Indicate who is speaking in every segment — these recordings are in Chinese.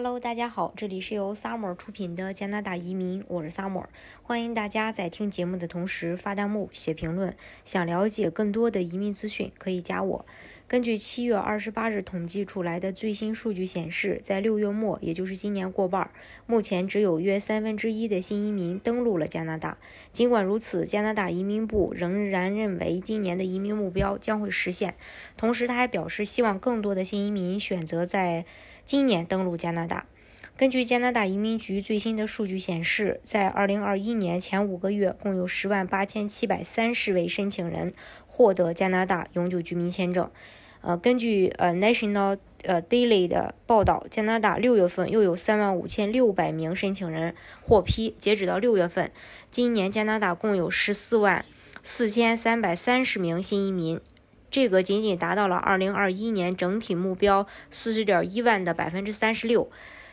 Speaker 1: Hello，大家好，这里是由 Summer 出品的加拿大移民，我是 Summer，欢迎大家在听节目的同时发弹幕、写评论。想了解更多的移民资讯，可以加我。根据七月二十八日统计出来的最新数据显示，在六月末，也就是今年过半，目前只有约三分之一的新移民登陆了加拿大。尽管如此，加拿大移民部仍然认为今年的移民目标将会实现。同时，他还表示希望更多的新移民选择在。今年登陆加拿大。根据加拿大移民局最新的数据显示，在2021年前五个月，共有10万8730位申请人获得加拿大永久居民签证。呃，根据呃 National 呃 Daily 的报道，加拿大六月份又有3万5600名申请人获批。截止到六月份，今年加拿大共有14万4330名新移民。这个仅仅达到了2021年整体目标40.1万的百分之三十六。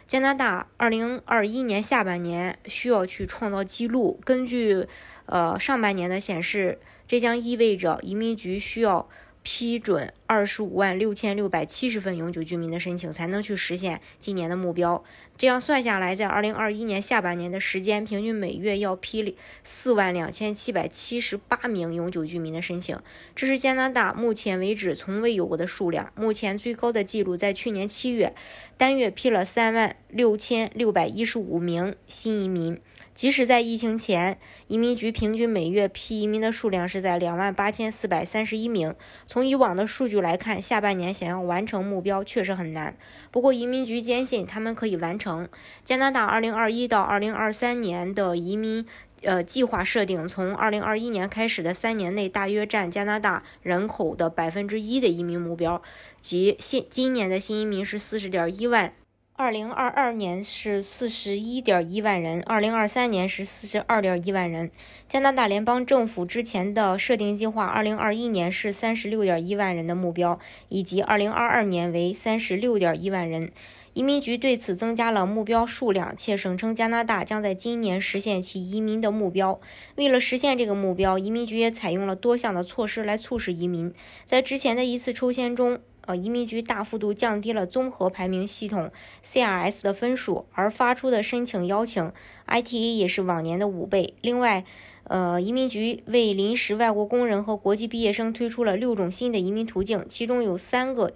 Speaker 1: 加拿大2021年下半年需要去创造记录。根据呃上半年的显示，这将意味着移民局需要。批准二十五万六千六百七十份永久居民的申请，才能去实现今年的目标。这样算下来，在二零二一年下半年的时间，平均每月要批四万两千七百七十八名永久居民的申请，这是加拿大目前为止从未有过的数量。目前最高的记录在去年七月，单月批了三万六千六百一十五名新移民。即使在疫情前，移民局平均每月批移民的数量是在两万八千四百三十一名。从以往的数据来看，下半年想要完成目标确实很难。不过，移民局坚信他们可以完成。加拿大二零二一到二零二三年的移民呃计划设定，从二零二一年开始的三年内，大约占加拿大人口的百分之一的移民目标，即现今年的新移民是四十点一万。二零二二年是四十一点一万人，二零二三年是四十二点一万人。加拿大联邦政府之前的设定计划，二零二一年是三十六点一万人的目标，以及二零二二年为三十六点一万人。移民局对此增加了目标数量，且声称加拿大将在今年实现其移民的目标。为了实现这个目标，移民局也采用了多项的措施来促使移民。在之前的一次抽签中，呃，移民局大幅度降低了综合排名系统 CRS 的分数，而发出的申请邀请 ITA 也是往年的五倍。另外，呃，移民局为临时外国工人和国际毕业生推出了六种新的移民途径，其中有三个，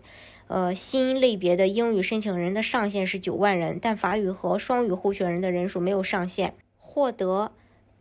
Speaker 1: 呃，新类别的英语申请人的上限是九万人，但法语和双语候选人的人数没有上限。获得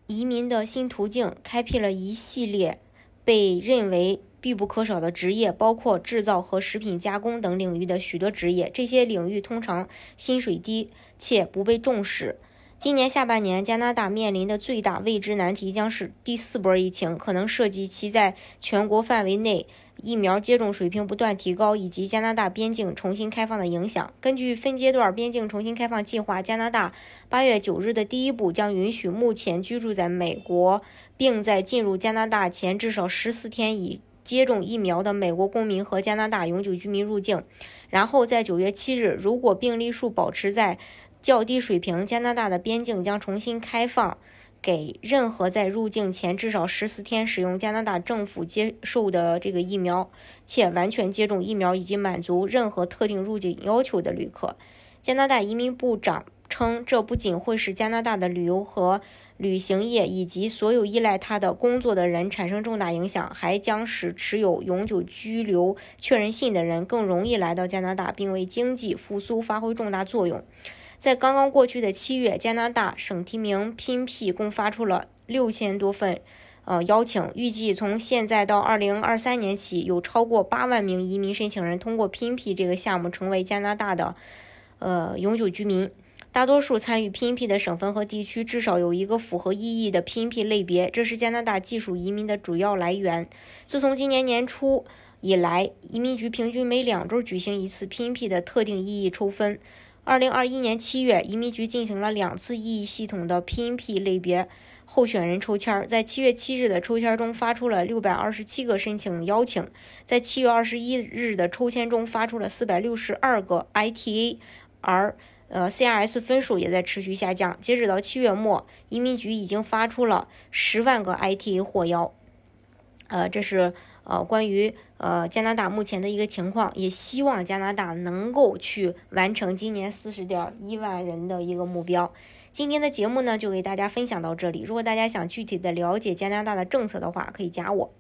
Speaker 1: 移民的新途径开辟了一系列被认为。必不可少的职业包括制造和食品加工等领域的许多职业，这些领域通常薪水低且不被重视。今年下半年，加拿大面临的最大未知难题将是第四波疫情，可能涉及其在全国范围内疫苗接种水平不断提高，以及加拿大边境重新开放的影响。根据分阶段边境重新开放计划，加拿大八月九日的第一步将允许目前居住在美国并在进入加拿大前至少十四天以接种疫苗的美国公民和加拿大永久居民入境，然后在九月七日，如果病例数保持在较低水平，加拿大的边境将重新开放给任何在入境前至少十四天使用加拿大政府接受的这个疫苗且完全接种疫苗以及满足任何特定入境要求的旅客。加拿大移民部长称，这不仅会使加拿大的旅游和旅行业以及所有依赖他的工作的人产生重大影响，还将使持有永久居留确认信的人更容易来到加拿大，并为经济复苏发挥重大作用。在刚刚过去的七月，加拿大省提名拼 P 共发出了六千多份呃邀请，预计从现在到二零二三年起，有超过八万名移民申请人通过拼 P 这个项目成为加拿大的呃永久居民。大多数参与 PNP 的省份和地区至少有一个符合意义的 PNP 类别，这是加拿大技术移民的主要来源。自从今年年初以来，移民局平均每两周举行一次 PNP 的特定意义抽分。二零二一年七月，移民局进行了两次意义系统的 PNP 类别候选人抽签，在七月七日的抽签中发出了六百二十七个申请邀请，在七月二十一日的抽签中发出了四百六十二个 ITA，而。呃，CRS 分数也在持续下降。截止到七月末，移民局已经发出了十万个 ITA 获邀。呃，这是呃关于呃加拿大目前的一个情况，也希望加拿大能够去完成今年四十点一万人的一个目标。今天的节目呢，就给大家分享到这里。如果大家想具体的了解加拿大的政策的话，可以加我。